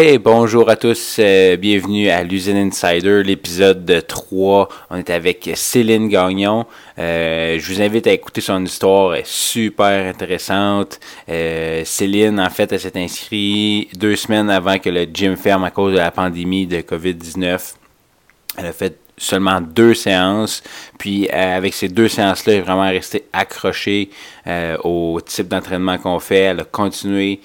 Hey, bonjour à tous, euh, bienvenue à l'usine Insider, l'épisode 3. On est avec Céline Gagnon. Euh, je vous invite à écouter son histoire, elle est super intéressante. Euh, Céline, en fait, elle s'est inscrite deux semaines avant que le gym ferme à cause de la pandémie de COVID-19. Elle a fait seulement deux séances. Puis avec ces deux séances-là, elle est vraiment restée accrochée au type d'entraînement qu'on fait. Elle a continué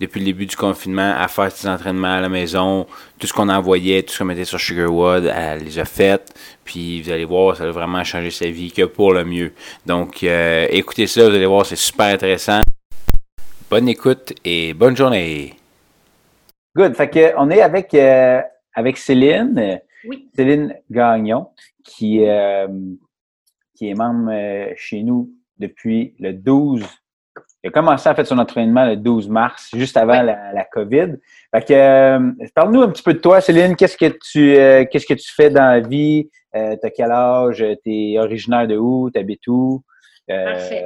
depuis le début du confinement à faire ses entraînements à la maison. Tout ce qu'on envoyait, tout ce qu'on mettait sur Sugarwood, elle les a faites. Puis vous allez voir, ça a vraiment changé sa vie que pour le mieux. Donc euh, écoutez ça, vous allez voir, c'est super intéressant. Bonne écoute et bonne journée. Good. Fait que on est avec, euh, avec Céline. Oui. Céline Gagnon, qui, euh, qui est membre chez nous depuis le 12 il a commencé à faire son entraînement le 12 mars, juste avant la, COVID. Fait que, euh, parle-nous un petit peu de toi, Céline. Qu'est-ce que tu, euh, qu'est-ce que tu fais dans la vie? Euh, t'as quel âge? T'es originaire de où? T'habites où? Parfait.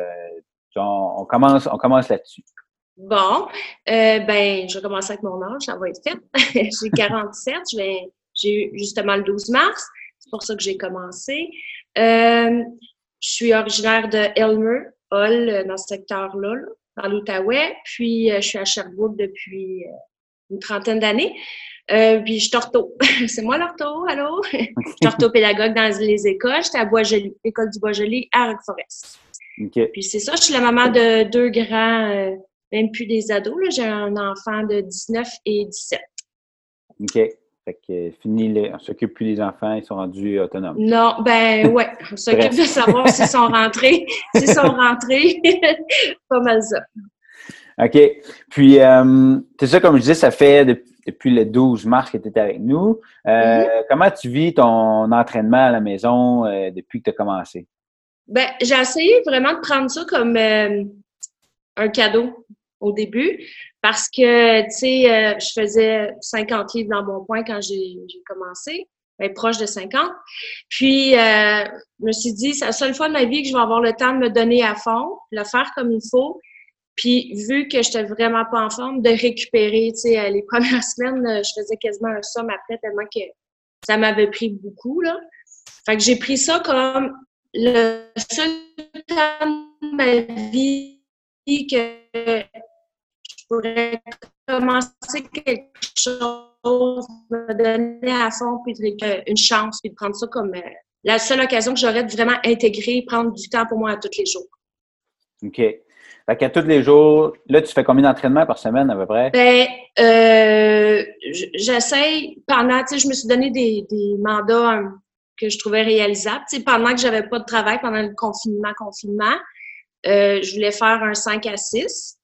On, commence, on commence là-dessus. Bon, ben, je vais commencer avec mon âge, ça va être fait. j'ai 47, j'ai eu justement le 12 mars, c'est pour ça que j'ai commencé. je suis originaire de Elmer, euh, dans ce secteur-là, dans l'Outaouais. Puis, euh, je suis à Sherbrooke depuis euh, une trentaine d'années. puis, je suis ortho. c'est moi l'ortho, allô? je suis orthopédagogue dans les écoles. J'étais à Boisjoli, l'école du Boisjoli à Roqueforest. Puis, c'est ça, je suis la maman de deux grands, même plus des ados. J'ai un enfant de 19 et 17. OK. Fait que fini, on s'occupe plus des enfants, ils sont rendus autonomes. Non, ben ouais, on s'occupe de savoir s'ils sont rentrés. S'ils sont rentrés, pas mal ça. OK. Puis, euh, c'est ça, comme je disais, ça fait depuis le 12 mars que tu étais avec nous. Euh, mm-hmm. Comment tu vis ton entraînement à la maison euh, depuis que tu as commencé? Ben, j'ai essayé vraiment de prendre ça comme un cadeau au début. Parce que, tu sais, euh, je faisais 50 livres dans mon point quand j'ai commencé, ben, proche de 50. Puis, euh, je me suis dit, c'est la seule fois de ma vie que je vais avoir le temps de me donner à fond, le faire comme il faut. Puis, vu que je n'étais vraiment pas en forme, de récupérer, tu sais, les premières semaines, euh, je faisais quasiment un somme après tellement que ça m'avait pris beaucoup, là. Fait que j'ai pris ça comme le seul temps de ma vie que pourrais commencer quelque chose, me donner à fond, puis une chance, puis de prendre ça comme euh, la seule occasion que j'aurais de vraiment intégrer, prendre du temps pour moi à tous les jours. OK. Fait qu'à tous les jours, là, tu fais combien d'entraînements par semaine à peu près? Ben, euh, j'essaye pendant, tu sais, je me suis donné des, mandats que je trouvais réalisables. Tu sais, pendant que j'avais pas de travail, pendant le confinement, confinement, euh, je voulais faire un 5 à 6.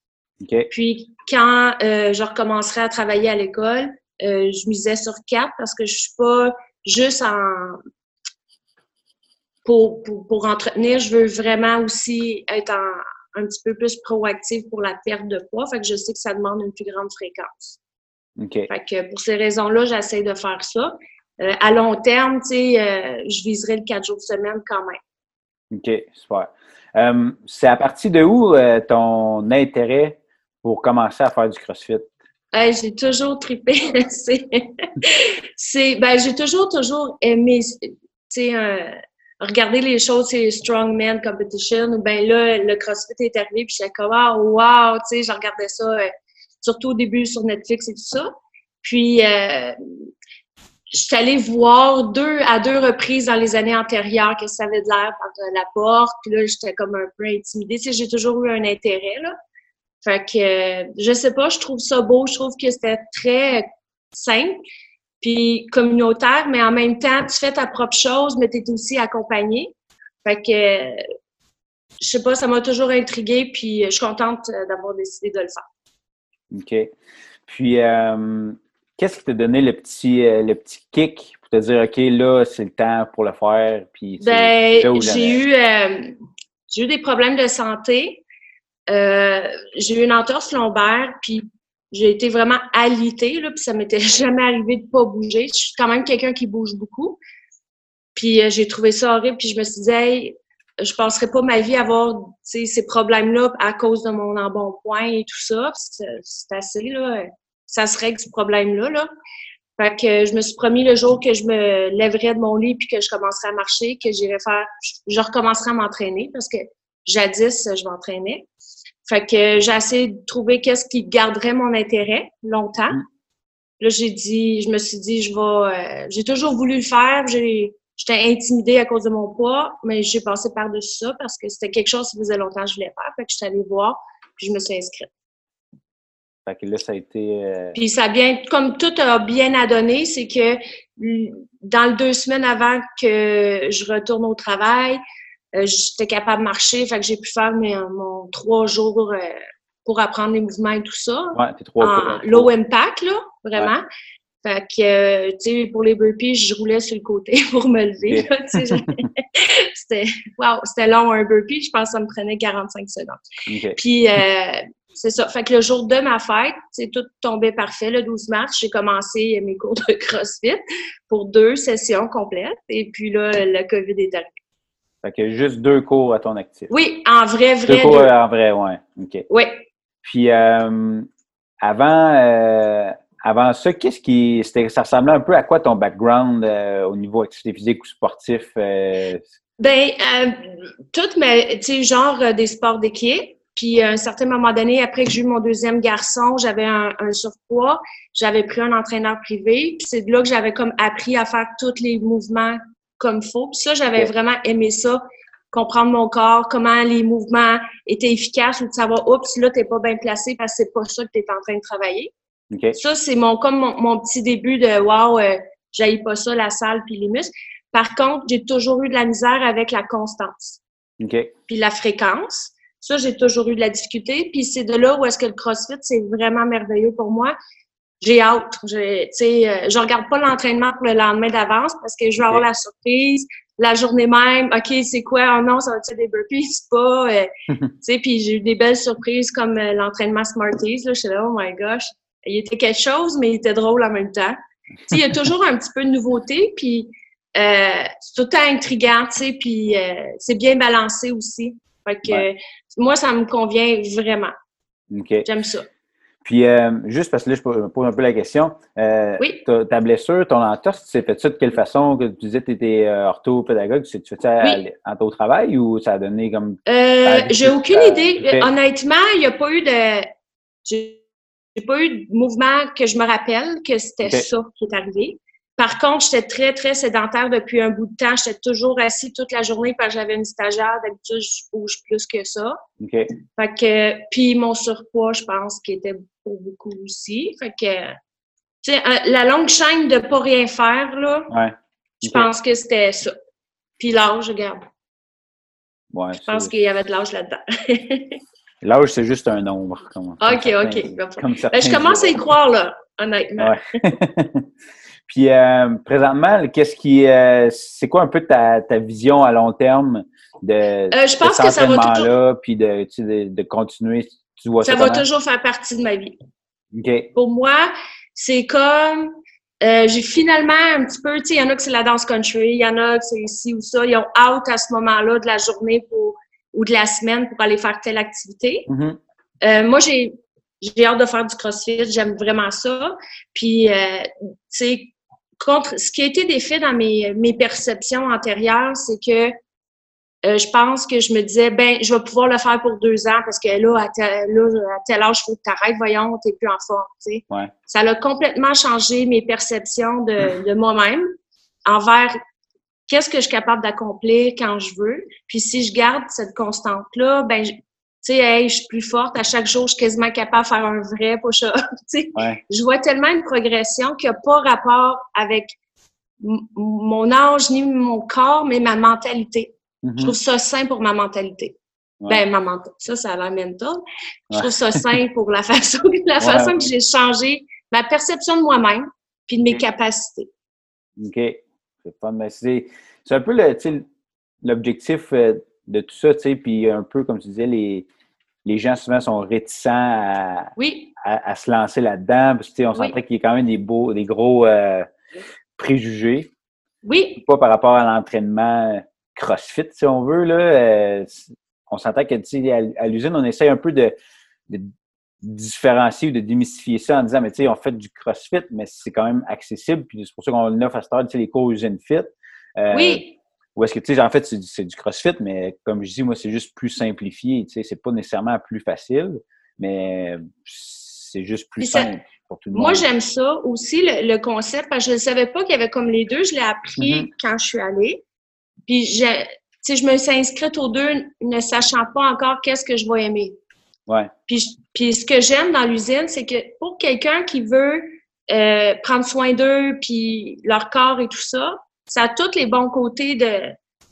Puis quand euh, je recommencerai à travailler à l'école, euh, je misais sur quatre parce que je suis pas juste en pour, pour, entretenir, je veux vraiment aussi être un petit peu plus proactive pour la perte de poids. Fait que je sais que ça demande une plus grande fréquence. Fait que pour ces raisons-là, j'essaie de faire ça. Euh, à long terme, tu sais, je viserai le quatre jours de semaine quand même. OK, super. c'est à partir de où ton intérêt pour commencer à faire du CrossFit? j'ai toujours trippé. c'est, ben, j'ai toujours, toujours aimé, euh, regarder les choses, c'est Strongman Competition, ou ben là, le CrossFit est arrivé, puis j'étais comme, ah, wow, tu sais, je regardais ça, euh, surtout au début sur Netflix et tout ça. Puis, euh, je suis allée voir deux à deux reprises dans les années antérieures que ça avait de l'air par la porte. Puis là, j'étais comme un peu intimidée. Tu j'ai toujours eu un intérêt, là. Fait que, je sais pas, je trouve ça beau, je trouve que c'était très simple, puis communautaire, mais en même temps, tu fais ta propre chose, mais tu es aussi accompagné. Fait que, je sais pas, ça m'a toujours intriguée, puis je suis contente d'avoir décidé de le faire. OK. Puis, euh, qu'est-ce qui t'a donné le petit, euh, le petit kick pour te dire, OK, là, c'est le temps pour le faire? Puis, ben, j'ai eu, euh, j'ai eu des problèmes de santé. Euh, j'ai eu une entorse lombaire, puis j'ai été vraiment alitée, là, puis ça m'était jamais arrivé de pas bouger. Je suis quand même quelqu'un qui bouge beaucoup. Puis euh, j'ai trouvé ça horrible, puis je me suis dit, hey, je penserais pas ma vie avoir ces problèmes-là à cause de mon embonpoint et tout ça. C'est assez, là. ça se règle ce problème-là. Là. Fait que je me suis promis le jour que je me lèverais de mon lit puis que je commencerais à marcher, que j'irais faire, je recommencerais à m'entraîner parce que jadis, je m'entraînais. Fait que j'ai essayé de trouver qu'est-ce qui garderait mon intérêt longtemps. Mm. Là, j'ai dit, je me suis dit, je vais, euh, j'ai toujours voulu le faire. J'ai, j'étais intimidée à cause de mon poids, mais j'ai passé par-dessus ça parce que c'était quelque chose qui faisait longtemps que je voulais faire. Fait que je suis allée voir, puis je me suis inscrite. Fait que là, ça a été. Euh, puis ça a bien, comme tout a bien à donner, c'est que dans les deux semaines avant que je retourne au travail, euh, j'étais capable de marcher, fait que j'ai pu faire mes, mon trois jours euh, pour apprendre les mouvements et tout ça. Ouais, t'es trois Low impact, là, vraiment. Fait que, euh, tu sais, pour les burpees, je roulais sur le côté pour me lever. c'était, wow, c'était long un burpee. Je pense que ça me prenait 45 secondes. Puis, c'est ça. Fait que le jour de ma fête, c'est tout tombé parfait. Le 12 mars, j'ai commencé mes cours de CrossFit pour deux sessions complètes. Et puis là, le COVID est arrivé. Fait que juste deux cours à ton actif. Oui, en vrai, vrai. Deux cours en vrai, ouais. OK. Oui. Puis euh, avant, euh, avant ça, qu'est-ce qui. Ça ressemblait un peu à quoi ton background euh, au niveau activité physique ou sportif? Ben, toutes mes, tu sais, genre des sports d'équipe. Puis à un certain moment donné, après que j'ai eu mon deuxième garçon, j'avais un, un, surpoids, j'avais pris un entraîneur privé. Puis c'est de là que j'avais comme appris à faire tous les mouvements comme faut. Puis ça, j'avais vraiment aimé ça, comprendre mon corps, comment les mouvements étaient efficaces ou de savoir, oups, là, t'es pas bien placé parce que c'est pas ça que tu es en train de travailler. Ça, c'est mon comme mon, petit début de wow, euh, j'aille pas ça, la salle puis les muscles. Par contre, j'ai toujours eu de la misère avec la constance. Puis la fréquence. Ça, j'ai toujours eu de la difficulté. Puis c'est de là où est-ce que le CrossFit, c'est vraiment merveilleux pour moi j'ai hâte. Je, euh, je regarde pas l'entraînement pour le lendemain d'avance parce que je veux avoir la surprise. La journée même, OK, c'est quoi? Oh non, ça va être des burpees? pas. Euh, puis j'ai eu des belles surprises comme euh, l'entraînement Smarties. Là, je suis là, oh my gosh. Il était quelque chose, mais il était drôle en même temps. il y a toujours un petit peu de nouveauté, puis euh, c'est tout le temps intriguant, puis c'est bien balancé aussi. Fait que moi, ça me convient vraiment. J'aime ça. Puis, euh, juste parce que là, je me pose un peu la question. Euh, oui. ta, blessure, ton entorse, tu t'es fait ça de quelle façon? Que tu disais que tu étais euh, orthopédagogue, tu fais ça en travail ou ça a donné comme. j'ai aucune idée. Honnêtement, il n'y a pas eu de. J'ai pas eu de mouvement que je me rappelle que c'était ça qui est arrivé. Par contre, j'étais très, très sédentaire depuis un bout de temps. J'étais toujours assis toute la journée parce que j'avais une stagiaire. D'habitude, je bouge plus que ça. OK. Fait que, puis mon surpoids, je pense, qui était pour beaucoup aussi. Fait que, tu sais, la longue chaîne de pas rien faire, là, ouais. je pense que c'était ça. Puis l'âge, regarde. Ouais, je pense qu'il y avait de l'âge là-dedans. L'âge, c'est juste un nombre. OK, OK. Ben, je commence à y croire, là, honnêtement. Ouais. Puis euh, présentement, qu'est-ce qui euh, c'est quoi un peu ta, ta, vision à long terme de, euh, je pense toujours... là, puis de, de, de, continuer. Tu vois ça, ça va toujours faire partie de ma vie. OK. Pour moi, c'est comme euh, j'ai finalement un petit peu, tu sais, il y en a que c'est la danse country, il y en a que c'est ici ou ça. Ils ont out à ce moment-là de la journée pour, ou de la semaine pour aller faire telle activité. Mm-hmm. euh, moi, j'ai j'ai hâte de faire du CrossFit, j'aime vraiment ça. Puis, euh, tu sais, contre ce qui a été défait dans mes, mes perceptions antérieures, c'est que euh, je pense que je me disais, ben, je vais pouvoir le faire pour deux ans parce que là, à tel, là, à tel âge, il faut que tu arrêtes, voyons, t'es plus en forme. Tu sais. Ouais. Ça a complètement changé mes perceptions de, de moi-même envers qu'est-ce que je suis capable d'accomplir quand je veux. Puis si je garde cette constante-là, ben, tu sais, hey, je suis plus forte. À chaque jour, je suis quasiment capable de faire un vrai push-up. Ouais. Je vois tellement une progression qui n'a pas rapport avec mon âge ni mon corps, mais ma mentalité. Je mm-hmm. trouve ça sain pour ma mentalité. Ben, ma mentalité, ça, ça a l'air mental. Je trouve ça sain pour la façon, la façon que j'ai changé ma perception de moi-même puis de mes capacités. OK. C'est c'est un peu l'objectif euh, de tout ça, tu sais, puis un peu, comme tu disais, les, les gens souvent sont réticents à, oui. à, se lancer là-dedans, parce que, on sentait qu'il y a quand même des, beaux, des gros euh, préjugés. Oui. Pas par rapport à l'entraînement CrossFit, si on veut, là. Euh, on s'entend que, à, l'usine, on essaie un peu de, différencier ou de démystifier ça en disant, mais tu sais, on fait du CrossFit, mais c'est quand même accessible, puis c'est pour ça qu'on offre à Star, tu sais, les cours Usine Fit. Euh, oui. Ou est-ce que, tu sais, en fait, c'est du CrossFit, mais comme je dis, moi, c'est juste plus simplifié, tu sais, c'est pas nécessairement plus facile, mais c'est juste plus simple pour tout le monde. Moi, j'aime ça aussi, le, concept, parce que je ne savais pas qu'il y avait comme les deux, je l'ai appris mm-hmm. quand je suis allée. Puis, je, je me suis inscrite aux deux ne sachant pas encore qu'est-ce que je vais aimer. Ouais. Puis, puis ce que j'aime dans l'usine, c'est que pour quelqu'un qui veut euh, prendre soin d'eux, puis leur corps et tout ça, ça a tous les bons côtés de,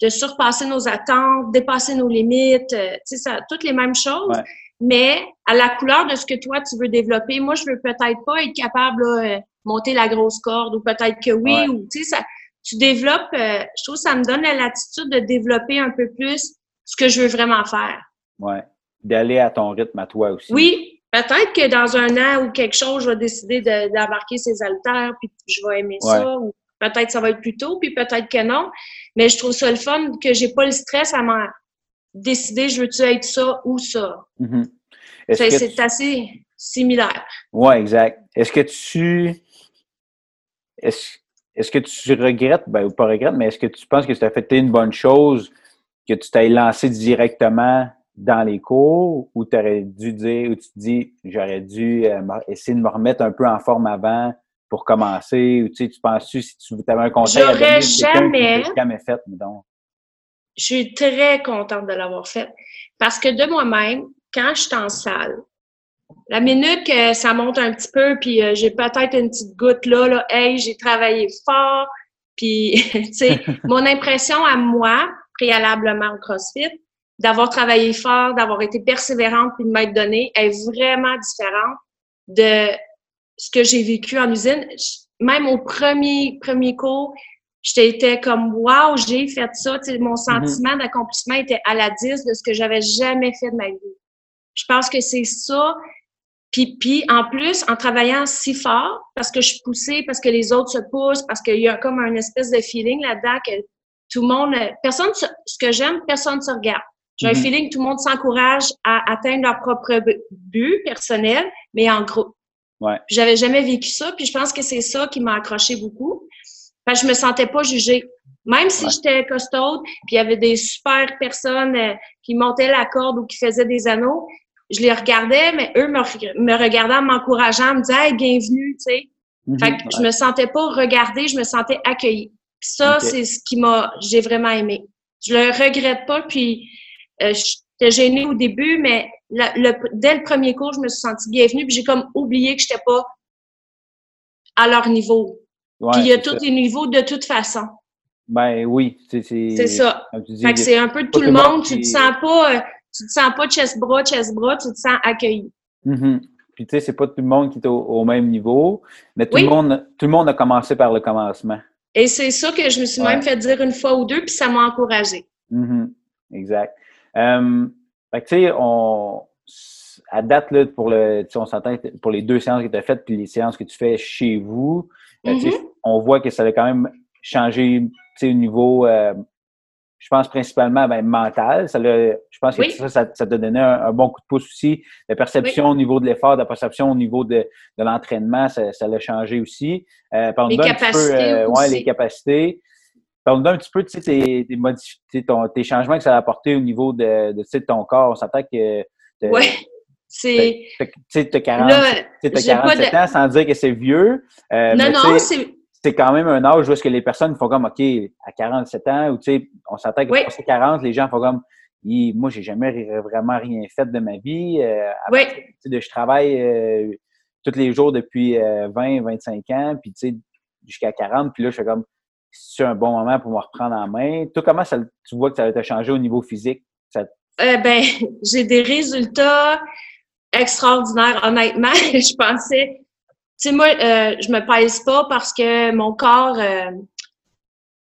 de surpasser nos attentes, dépasser nos limites, euh, tu sais, ça a toutes les mêmes choses. Mais à la couleur de ce que toi, tu veux développer, moi, je veux peut-être pas être capable de euh, monter la grosse corde, ou peut-être que oui, ou tu sais, ça, tu développes, euh, je trouve que ça me donne la latitude de développer un peu plus ce que je veux vraiment faire. Oui. D'aller à ton rythme à toi aussi. Oui. Peut-être que dans un an ou quelque chose, je vais décider d'embarquer ces haltères, puis je vais aimer ça, ou peut-être ça va être plus tôt, puis peut-être que non. Mais je trouve ça le fun que j'ai pas le stress à m'en décider, je veux-tu être ça ou ça? Mm-hmm. C'est assez similaire. Oui, exact. Est-ce que tu. Est-ce est-ce que tu regrettes, ben, ou pas regrettes, mais est-ce que tu penses que ça a fait une bonne chose que tu t'aies lancé directement dans les cours ou tu aurais dû dire, ou tu te dis, j'aurais dû euh, essayer de me remettre un peu en forme avant pour commencer, ou tu sais, tu penses-tu si tu avais un conseil à donner jamais, jamais fait, donc. Je suis très contente de l'avoir fait parce que de moi-même, quand je suis en salle, la minute que ça monte un petit peu, puis euh, j'ai peut-être une petite goutte là, là, hey, j'ai travaillé fort, puis, tu sais, mon impression à moi, préalablement au CrossFit, d'avoir travaillé fort, d'avoir été persévérante, puis de m'être donnée, est vraiment différente de ce que j'ai vécu en usine. Même au premier, premier cours, j'étais comme, wow, j'ai fait ça. Tu sais, mon mm-hmm. sentiment d'accomplissement était à la 10 de ce que j'avais jamais fait de ma vie. Je pense que c'est ça puis, puis, en plus, en travaillant si fort, parce que je suis poussée, parce que les autres se poussent, parce qu'il y a comme un espèce de feeling là-dedans que tout le monde, personne, ce que j'aime, personne ne se regarde. J'ai un mm-hmm. feeling que tout le monde s'encourage à atteindre leur propre but personnel, mais en groupe. Ouais. J'avais jamais vécu ça, puis je pense que c'est ça qui m'a accroché beaucoup. Parce que je me sentais pas jugée. Même si j'étais costaude, puis il y avait des super personnes euh, qui montaient la corde ou qui faisaient des anneaux, je les regardais, mais eux me, me regardaient en m'encourageant, me disaient hey, bienvenue, tu sais. Mhm, fait que je me sentais pas regardée, je me sentais accueillie. Puis ça, c'est ce qui m'a, j'ai vraiment aimé. Je le regrette pas, puis euh, j'étais gênée au début, mais le, dès le premier cours, je me suis sentie bienvenue, puis j'ai comme oublié que j'étais pas à leur niveau. puis il y a tous les niveaux de toute façon. Ben oui, c'est C'est ça. fait que c'est un peu de tout le monde. Tu te sens pas, euh, tu te sens pas chest-bras, chest-bras, tu te sens accueilli. Mm-hmm. Puis tu sais, c'est pas tout le monde qui est au, même niveau, mais tout, le monde, tout le monde a commencé par le commencement. Et c'est ça que je me suis même fait dire une fois ou deux, puis ça m'a encouragé. Mm-hmm. Exact. Euh, tu sais, on à date, là, pour le, on s'entend pour les deux séances que tu as faites, puis les séances que tu fais chez vous, ben, mm-hmm. on voit que ça a quand même changé au niveau euh, je pense principalement ben, mental. Ça je pense que ça, ça, ça, t'a donné un, bon coup de pouce aussi. La perception au niveau de l'effort, la perception au niveau de, de l'entraînement, ça, ça l'a changé aussi. Euh, les capacités euh, ouais, les capacités. Parle-nous un petit peu de tes, tes, tes changements que ça a apporté au niveau de, de, ton corps. On s'entend que... Oui, c'est... Tu sais, 40, as 47 ans sans dire que c'est vieux. Euh, non, non, c'est c'est quand même un âge où est-ce que les personnes font comme, OK, à 47 ans, ou tu sais, on s'attend que oui. 40, les gens font comme, moi, j'ai jamais vraiment rien fait de ma vie. Euh, oui. je travaille euh, tous les jours depuis 20, euh, 25 ans, puis tu sais, jusqu'à 40, puis là, je fais comme, c'est un bon moment pour me reprendre en main. Toi, comment ça, tu vois que ça va changé au niveau physique? ben, j'ai des résultats extraordinaires, honnêtement. je pensais sais, moi, euh, je me pèse pas parce que mon corps, euh,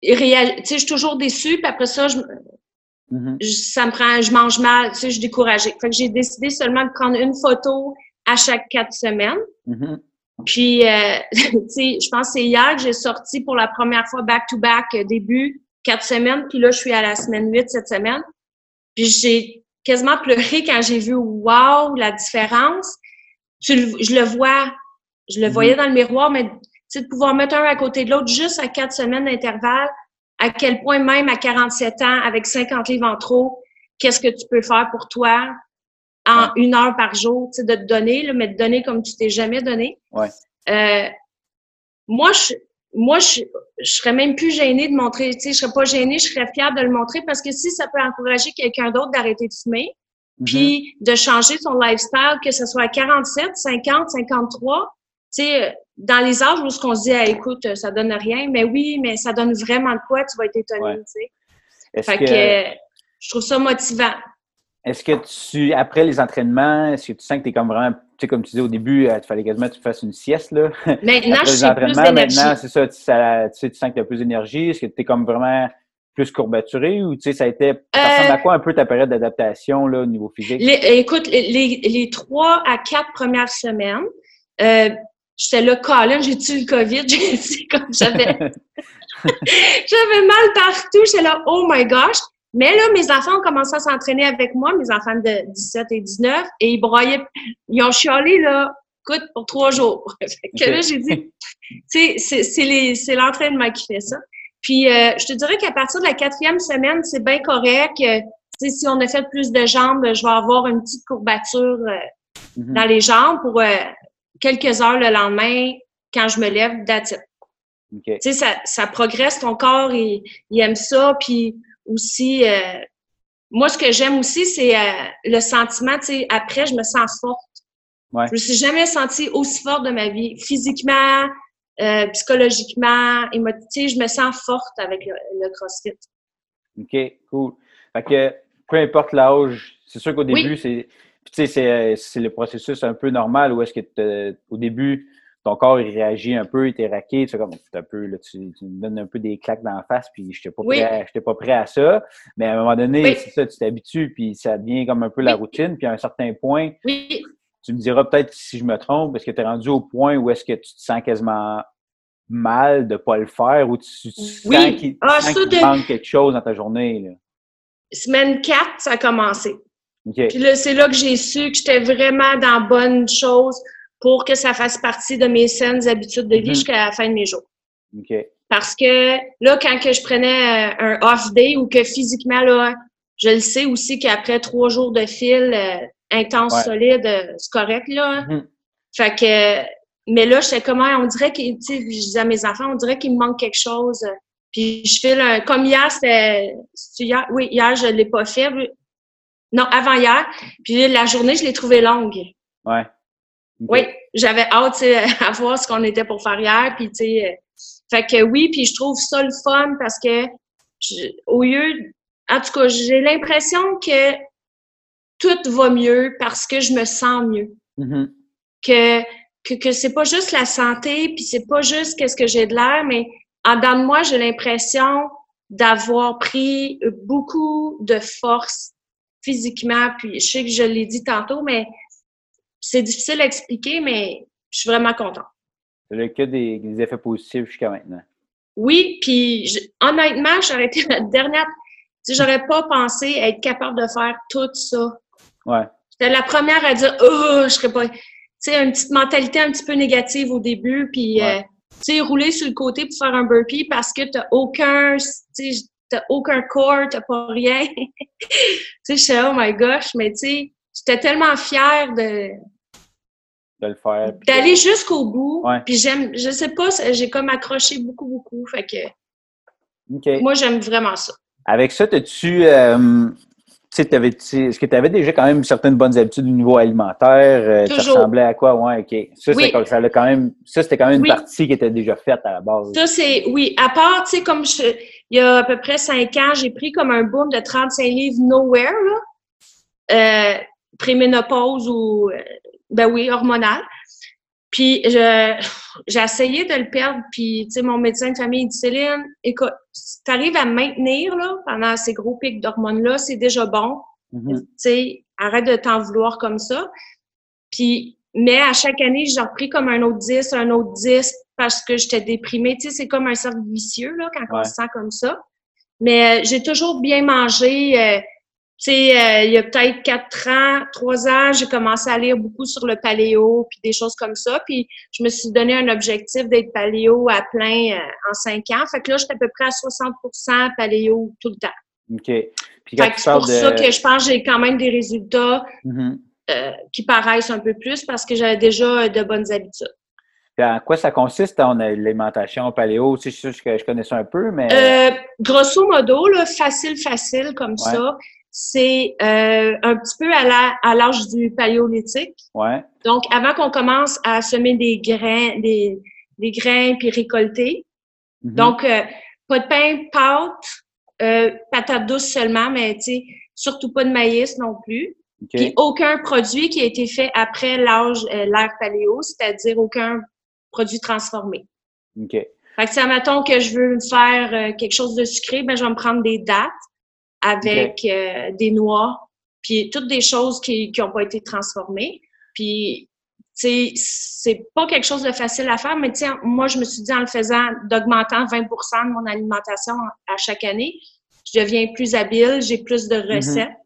réel, tu sais, je suis toujours déçue, puis après ça, mm-hmm. je, ça me prend, je mange mal, tu sais, je suis découragée. Fait que j'ai décidé seulement de prendre une photo à chaque quatre semaines. Mm-hmm. Puis, euh, tu sais, je pense que c'est hier que j'ai sorti pour la première fois back-to-back -back, début quatre semaines, puis là, je suis à la semaine 8 cette semaine. Puis j'ai quasiment pleuré quand j'ai vu, wow, la différence. je le vois, je le voyais mm-hmm. dans le miroir, mais de pouvoir mettre un à côté de l'autre juste à quatre semaines d'intervalle, à quel point même à 47 ans, avec 50 livres en trop, qu'est-ce que tu peux faire pour toi en une heure par jour, tu sais, de te donner, là, mais de donner comme tu t'es jamais donné. Ouais. Euh, moi, je, moi, je, je serais même plus gênée de montrer, tu sais, je serais pas gênée, je serais fière de le montrer parce que si ça peut encourager quelqu'un d'autre d'arrêter de fumer, mm-hmm. puis de changer son lifestyle, que ce soit à 47, 50, 53, tu sais, dans les âges où on se dit, ah, écoute, ça donne rien, mais oui, mais ça donne vraiment de quoi, tu vas être étonné, tu sais. Fait que, je trouve ça motivant. Est-ce que tu, après les entraînements, est-ce que tu sens que tu es comme vraiment, tu sais, comme tu disais au début, il fallait quasiment que tu fasses une sieste, là? Maintenant, je suis plus d'énergie. Maintenant, c'est ça, tu, sais, tu sens que tu as plus d'énergie. Est-ce que tu es comme vraiment plus courbaturé ou, tu sais, ça a été, ça ressemble à euh, quoi un peu ta période d'adaptation, là, au niveau physique? écoute, les, les, trois à quatre premières semaines, euh, j'étais là, Colin, j'ai-tu le COVID? J'ai comme j'avais, j'avais mal partout. J'étais là, oh my gosh. Mais là, mes enfants ont commencé à s'entraîner avec moi, mes enfants de 17 et 19, et ils broyaient, ils ont chialé, là, écoute, pour trois jours. que là, j'ai dit, tu sais, c'est l'entraînement qui fait ça. Puis, euh, je te dirais qu'à partir de la quatrième semaine, c'est bien correct. Euh, si on a fait plus de jambes, je vais avoir une petite courbature euh, mm-hmm. dans les jambes pour quelques heures le lendemain, quand je me lève, that's Tu sais, ça, ça progresse, ton corps, il, il aime ça, puis aussi, euh, moi, ce que j'aime aussi, c'est euh, le sentiment, tu sais, après, je me sens forte. Ouais. Je me suis jamais sentie aussi forte de ma vie, physiquement, euh, psychologiquement, émotivement. Je me sens forte avec le, CrossFit. OK, cool. Fait que peu importe l'âge, c'est sûr qu'au début, c'est tu sais, c'est le processus un peu normal ou est-ce que au début, ton corps il réagit un peu, il t'est raqué, tu comme un peu, là, tu, me donnes un peu des claques dans la face, puis je n'étais pas, prêt, pas prêt à ça. Mais à un moment donné, c'est ça, tu t'habitues, puis ça devient comme un peu la routine, puis à un certain point, tu me diras peut-être si je me trompe, parce que tu es rendu au point où est-ce que tu te sens quasiment mal de ne pas le faire, ou tu, sens qu'il ah, manque quelque chose dans ta journée. Là? Semaine 4, ça a commencé. Puis là, c'est là que j'ai su que j'étais vraiment dans bonne chose pour que ça fasse partie de mes saines habitudes de vie mhm. jusqu'à la fin de mes jours. Parce que là, quand que je prenais euh, un off day ou que physiquement, là, je le sais aussi qu'après trois jours de fil euh, intense, solide, euh, c'est correct, là. Mhm. Fait que, mais là, je sais comment, on dirait que, tu sais, je disais à mes enfants, on dirait qu'il me manque quelque chose. Puis je file un, comme hier, c'était, hier, oui, hier, je l'ai pas fait. Non, avant hier. Puis la journée, je l'ai trouvée longue. Ouais. Oui, j'avais hâte à voir ce qu'on était pour faire hier. Puis, tu sais, euh, fait que oui, puis je trouve ça le fun parce que au lieu, en tout cas, j'ai l'impression que tout va mieux parce que je me sens mieux. Mm-hmm. Que, que, que c'est pas juste la santé, puis c'est pas juste qu'est-ce que j'ai de l'air, mais en dedans de moi, j'ai l'impression d'avoir pris beaucoup de force physiquement. Puis je sais que je l'ai dit tantôt, mais c'est difficile à expliquer, mais je suis vraiment contente. Tu a que des, effets positifs jusqu'à maintenant. Oui, puis honnêtement, j'aurais été la dernière. Tu sais, j'aurais pas pensé être capable de faire tout ça. Ouais. J'étais la première à dire, oh, je serais pas. Tu sais, une petite mentalité un petit peu négative au début, puis, euh, tu sais, rouler sur le côté pour faire un burpee parce que tu aucun, tu sais, t'as aucun corps, t'as pas rien. tu sais, je sais, oh my gosh, mais tu sais, j'étais tellement fière de, de le faire. D'aller jusqu'au bout. Puis j'aime, je sais pas, j'ai comme accroché beaucoup, beaucoup. Fait que. Moi, j'aime vraiment ça. Avec ça, as-tu. Euh, est-ce que tu avais déjà quand même certaines bonnes habitudes au niveau alimentaire? Euh, ça ressemblait à quoi? Ouais, OK. Ça, ça, quand même, ça c'était quand même une partie qui était déjà faite à la base. Ça, c'est, oui. À part, tu sais, comme je, il y a à peu près cinq ans, j'ai pris comme un boom de 35 livres nowhere, là. Euh, préménopause ou euh, ben oui, hormonal. Puis j'ai essayé de le perdre, puis tu sais, mon médecin de famille dit Céline, écoute, si tu arrives à maintenir là, pendant ces gros pics d'hormones-là, c'est déjà bon. Mm-hmm. Tu sais, arrête de t'en vouloir comme ça. Puis, mais à chaque année, j'ai repris comme un autre 10, un autre 10 parce que j'étais déprimée. Tu sais, c'est comme un cercle vicieux là, quand on se sent comme ça. Mais euh, j'ai toujours bien mangé. Euh, sais, euh, il y a peut-être quatre ans, trois ans, j'ai commencé à lire beaucoup sur le paléo, puis des choses comme ça. Puis je me suis donné un objectif d'être paléo à plein euh, en cinq ans. Fait que là, j'étais à peu près à 60% paléo tout le temps. OK. Puis c'est pour ça que je pense que j'ai quand même des résultats mm-hmm. euh, qui paraissent un peu plus parce que j'avais déjà de bonnes habitudes. en quoi ça consiste ton alimentation paléo? C'est sûr que je connais ça un peu, mais. grosso modo, là, facile, facile comme ça c'est euh, un petit peu à l'âge du paléolithique. Ouais. Donc, avant qu'on commence à semer des grains, des, des grains puis récolter. Mm-hmm. Donc, euh, pas de pain, pâte, euh, patate douce seulement, mais tu sais, surtout pas de maïs non plus. Puis aucun produit qui a été fait après l'âge, l'ère paléo, c'est-à-dire aucun produit transformé. OK. Fait que si, admettons que je veux faire quelque chose de sucré, ben je vais me prendre des dates avec euh, des noix, puis toutes des choses qui n'ont pas été transformées. Puis, tu sais, c'est pas quelque chose de facile à faire, mais tu moi, je me suis dit en le faisant, d'augmentant 20% de mon alimentation à chaque année, je deviens plus habile, j'ai plus de mm-hmm. recettes.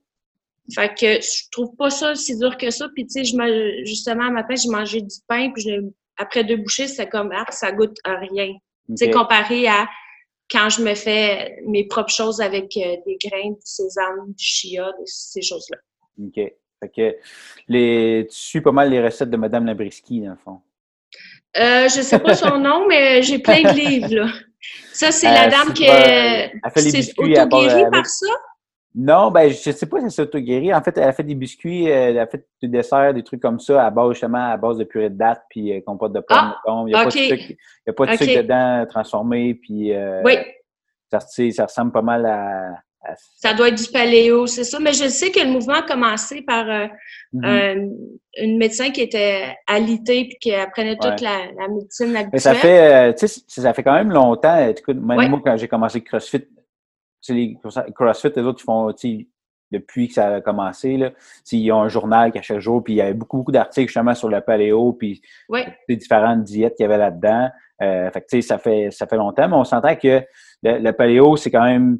Fait que je trouve pas ça si dur que ça. Puis, tu sais, je justement, un matin, j'ai mangé du pain, puis après deux bouchées, c'est comme, ah, ça goûte à rien. Tu sais, comparé à quand je me fais mes propres choses avec euh, des grains, du sésame, du chia, ces choses-là. OK. Les, tu suis pas mal les recettes de Madame Labriski, dans le fond. Euh, je sais pas son nom, mais j'ai plein de livres, là. Ça, c'est la euh, dame qui est, est auto par ça? Non, ben je sais pas si c'est auto-guéri. En fait, elle a fait des biscuits, euh, elle a fait des desserts, des trucs comme ça, à base justement à base de purée de date puis euh, compote de pommes. Ah, il n'y a, pas de sucre, il y a pas de sucre dedans transformé. Puis, euh, oui. Ça, ça ressemble pas mal à, Ça doit être du paléo, c'est ça. Mais je sais que le mouvement a commencé par mm-hmm. une médecin qui était alitée puis qui apprenait toute la, médecine habituelle. Mais ça fait, tu sais, ça fait quand même longtemps. Écoute, même moi, quand j'ai commencé CrossFit, les CrossFit, les autres, ils font, depuis que ça a commencé, là, ils ont un journal à chaque jour, puis il y avait beaucoup, beaucoup d'articles justement sur le paléo, puis les différentes diètes qu'il y avait là-dedans. Euh, fait ça fait ça fait longtemps, mais on s'entend que le, paléo, c'est quand même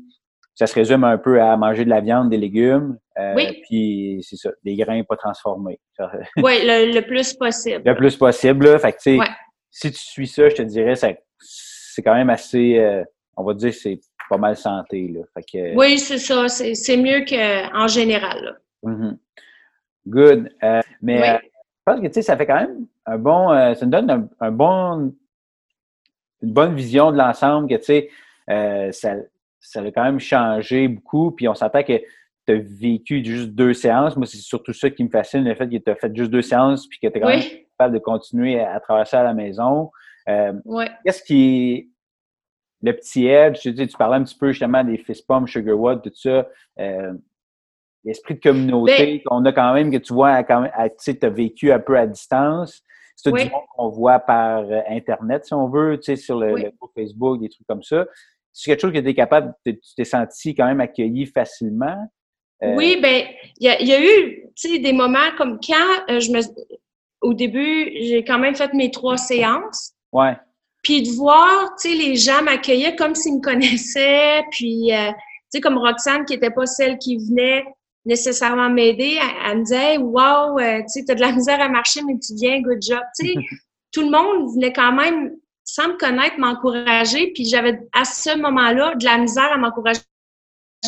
ça se résume un peu à manger de la viande, des légumes, euh, puis c'est ça, des grains pas transformés. oui, le, plus possible. Le plus possible, là. Fait que, si tu suis ça, je te dirais, c'est quand même assez, euh, on va dire, c'est pas mal santé. Là. oui, c'est ça. C'est mieux qu'en général. Mm-hmm. Good. Euh, mais euh, je pense que tu sais, ça fait quand même un bon. Euh, ça nous donne un, bon une bonne vision de l'ensemble que tu sais, ça, ça a quand même changé beaucoup. Puis on s'entend que tu as vécu juste deux séances. Moi, c'est surtout ça qui me fascine, le fait que tu as fait juste deux séances puis que tu es quand même capable de continuer à, traverser à la maison. Qu'est-ce qui le petit edge, tu, tu parlais un petit peu justement des fist pumps, sugar watt, tout ça. Euh, l'esprit de communauté ben qu'on a quand même, que tu vois, quand même, tu as vécu un peu à distance. C'est du monde qu'on voit par euh, Internet, si on veut, tu sais, sur le, Facebook, des trucs comme ça. C'est quelque chose que tu es capable, tu t'es senti quand même accueilli facilement. Euh, oui, ben il y, a, eu, tu sais, des moments comme quand je me, au début, j'ai quand même fait mes trois séances. Ouais. Puis de voir, tu sais, les gens m'accueillir comme s'ils me connaissaient, puis, euh, tu sais, comme Roxane, qui n'était pas celle qui venait nécessairement m'aider, elle, me disait, wow, euh, tu sais, t'as de la misère à marcher, mais tu viens, good job. Tu sais, tout le monde venait quand même, sans me connaître, m'encourager, puis j'avais à ce moment-là de la misère à m'encourager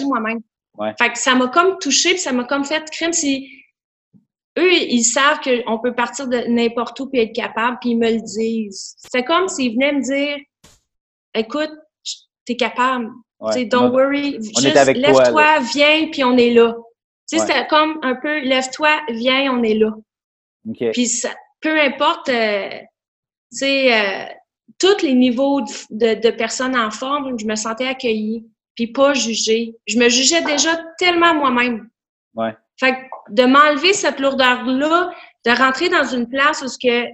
moi-même. Ouais. Fait que ça m'a comme touché, puis ça m'a comme fait crime si eux, ils savent qu'on peut partir de n'importe où puis être capable, puis ils me le disent. C'est comme s'ils venaient me dire Écoute, t'es capable. don't worry. Juste lève-toi, viens, puis on est là. Tu sais, c'est comme un peu lève-toi, viens, on est là. Puis ça, peu importe, euh, tu sais, euh, tous les niveaux de, de, personnes en forme, je me sentais accueillie, puis pas jugée. Je me jugeais déjà tellement moi-même. Ouais. Fait que de m'enlever cette lourdeur-là, de rentrer dans une place où ce que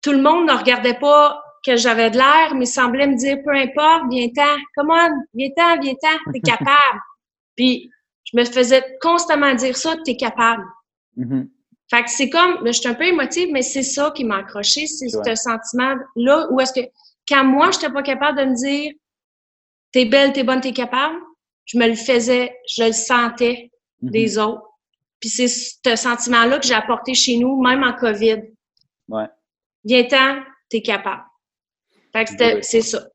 tout le monde ne regardait pas que j'avais de l'air, mais semblait me dire peu importe, viens-t'en, come on, viens-t'en, viens-t'en, t'es capable. Puis je me faisais constamment dire ça, t'es capable. Mm-hmm. Fait que c'est comme, je suis un peu émotive, mais c'est ça qui m'a accroché, c'est ce sentiment-là où est-ce que, quand moi, je n'étais pas capable de me dire, t'es belle, t'es bonne, t'es capable, je me le faisais, je le sentais. mm-hmm. des autres. Puis c'est ce sentiment-là que j'ai apporté chez nous, même en COVID. Ouais. Viens-t'en, t'es capable. Fait que c'est ça.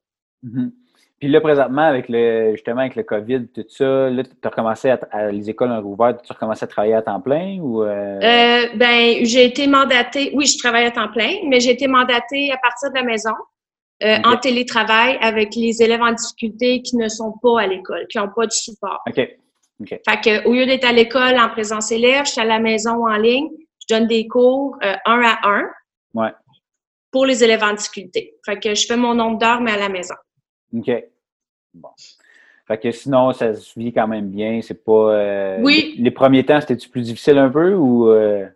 Mm-hmm. Puis là, présentement, avec le justement avec le COVID, tout ça, là, tu as recommencé à, les écoles ont rouvert, tu as recommencé à travailler à temps plein ou euh? euh... ben, j'ai été mandatée, oui, je travaille à temps plein, mais j'ai été mandatée à partir de la maison. Euh, en télétravail avec les élèves en difficulté qui ne sont pas à l'école, qui n'ont pas de support. OK. Fait que, au lieu d'être à l'école en présence élève, je suis à la maison en ligne, je donne des cours euh, un à un ouais. pour les élèves en difficulté. Fait que je fais mon nombre d'heures, mais à la maison. OK. Bon. Fait que sinon, ça se vit quand même bien. C'est pas. Euh, oui. Les, premiers temps, c'était-tu plus difficile un peu ou. Euh...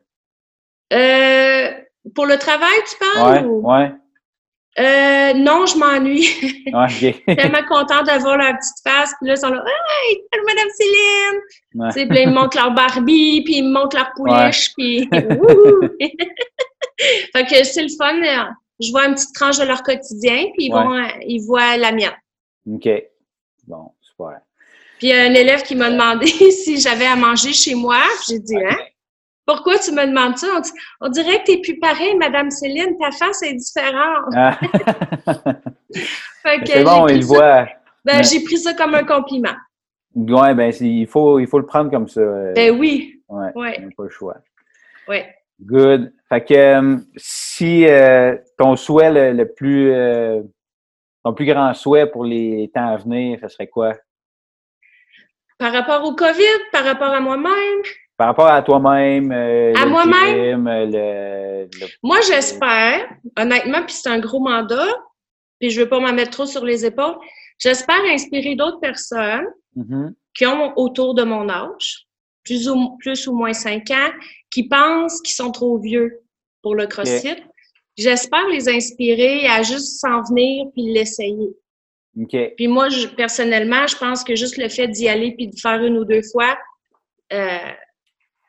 Euh, pour le travail, tu parles? Ouais. Ouais. Euh, non, je m'ennuie. Ah, okay. tellement contente d'avoir leur petite face. Puis là, ils sont là, hey, Madame Céline! Ouais. Tu sais, puis ils me montrent leur Barbie, puis ils me montrent leur pouliche, puis Fait que c'est le fun. Je vois une petite tranche de leur quotidien, puis ils, vont, ils voient la mienne. OK. Bon, super. Puis il y a un élève qui m'a demandé si j'avais à manger chez moi. J'ai dit, hein? Pourquoi tu me demandes ça? On, dirait que tu n'es plus pareil, Madame Céline, ta face est différente. Ah. c'est bon, il voit. Ben, j'ai pris ça comme un compliment. Oui, ben, il faut, il faut le prendre comme ça. Ben oui. Oui. Ouais. pas le choix. Oui. Good. Fait que euh, si euh, ton souhait le, plus euh, ton plus grand souhait pour les temps à venir, ce serait quoi? Par rapport au COVID, par rapport à moi-même? Par rapport à toi-même. Euh, à moi-même? Le, Moi, j'espère, honnêtement, puis c'est un gros mandat, puis je veux pas m'en mettre trop sur les épaules, j'espère inspirer d'autres personnes mm-hmm. qui ont autour de mon âge, plus ou, plus ou moins cinq ans, qui pensent qu'ils sont trop vieux pour le CrossFit. J'espère les inspirer à juste s'en venir puis l'essayer. Okay. Puis moi, je, personnellement, je pense que juste le fait d'y aller puis de faire une ou deux fois, euh,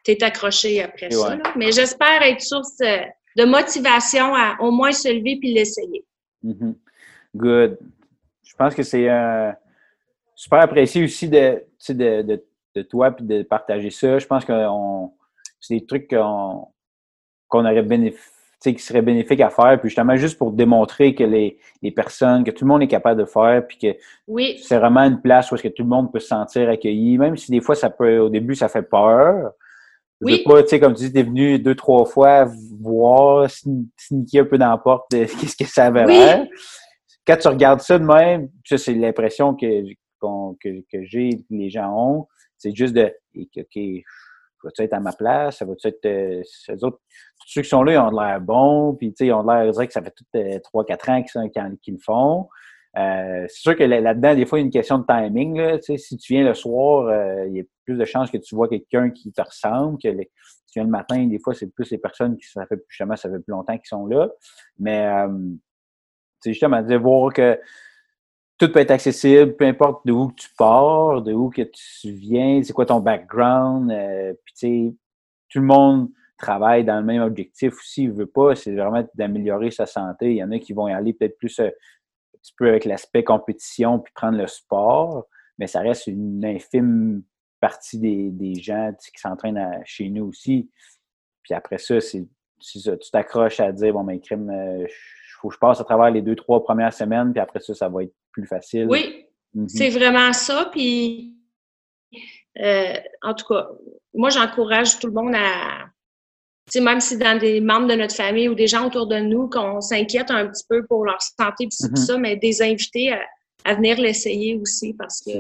t'es accroché après ça. Mais j'espère être source de motivation à au moins se lever puis l'essayer. Mm-hmm. Good. Je pense que c'est un super apprécié aussi de, de, de, de toi puis de partager ça. Je pense que c'est des trucs qu'on aurait bénéficié qui serait bénéfique à faire, puis justement juste pour démontrer que les, les personnes, que tout le monde est capable de faire, puis que oui. c'est vraiment une place où est-ce que tout le monde peut se sentir accueilli, même si des fois ça peut, au début, ça fait peur. Oui. Pas, tu sais, comme tu dis, t'es venu deux, trois fois voir, sneaker un peu dans la porte de qu'est-ce que ça avait l'air. Quand tu regardes ça de même, ça, c'est l'impression que, que, que j'ai, que les gens ont, c'est juste de, OK, va-tu être à ma place? Ça va-tu être. Euh, autres, tous ceux qui sont là, ils ont l'air bons, puis ils ont l'air, que ça fait tout euh, 3-4 ans qu'ils le font. Euh, c'est sûr que là-dedans, des fois, il y a une question de timing. Là, si tu viens le soir, euh, il y a plus de chances que tu vois quelqu'un qui te ressemble. Que si tu viens le matin, des fois, c'est plus les personnes qui ça fait justement ça fait plus longtemps qu'ils sont là. Mais euh, justement, de voir que tout peut être accessible, peu importe de où tu pars, de où que tu viens, c'est quoi ton background. Euh, puis tu sais, tout le monde travaille dans le même objectif aussi, il veut pas, c'est vraiment d'améliorer sa santé. Il y en a qui vont y aller peut-être plus petit peu avec l'aspect compétition puis prendre le sport, mais ça reste une infime partie des, des gens qui s'entraînent chez nous aussi. Puis après ça, c'est ça, tu t'accroches à dire bon ben crime, euh, faut que je passe à travers les deux, trois premières semaines, puis après ça, ça va être plus facile. Oui, Mhm. c'est vraiment ça. Puis, euh, en tout cas, moi, j'encourage tout le monde à, sais, même si dans des membres de notre famille ou des gens autour de nous, qu'on s'inquiète un petit peu pour leur santé, puis Mhm. ça, mais des invités à, à venir l'essayer aussi parce que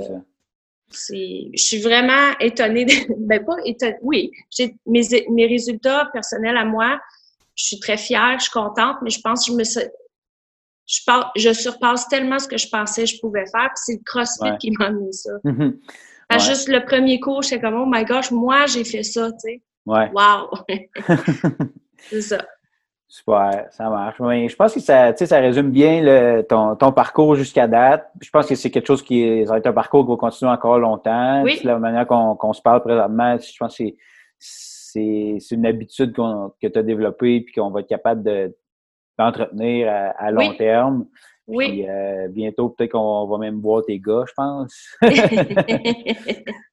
je suis vraiment étonnée, de, ben pas étonnée, oui, j'ai mes, mes résultats personnels à moi, je suis très fière, je suis contente, mais je pense que je me je, par- je surpasse tellement ce que je pensais que je pouvais faire, puis c'est le CrossFit Ouais. qui m'a amené ça. Ouais. Juste le premier cours, j'étais comme, oh my gosh, moi, j'ai fait ça, tu sais. Ouais. Wow! c'est ça. Super, ça marche. Oui, je pense que ça, ça résume bien le- ton, ton parcours jusqu'à date. Je pense que c'est quelque chose qui ça va être un parcours qui va continuer encore longtemps. Oui. La manière qu'on se parle présentement, je pense que c'est- une habitude que tu as développée puis qu'on va être capable de d'entretenir à, à long Oui. terme. Oui. Puis, euh, bientôt, peut-être qu'on va même voir tes gars, je pense.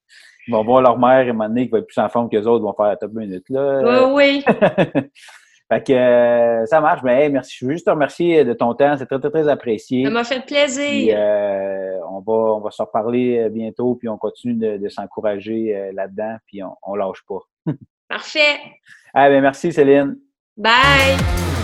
Ils vont voir leur mère et un qui va être plus en forme que les autres, vont faire la top minute. Là. oui. fait que euh, ça marche. Mais merci. Je veux juste te remercier de ton temps. C'est très, très, très apprécié. Ça m'a fait plaisir. Euh, on, va, on va se reparler euh, bientôt, puis on continue de, s'encourager là-dedans, puis on, on lâche pas. Parfait. Ah, ben merci, Céline. Bye.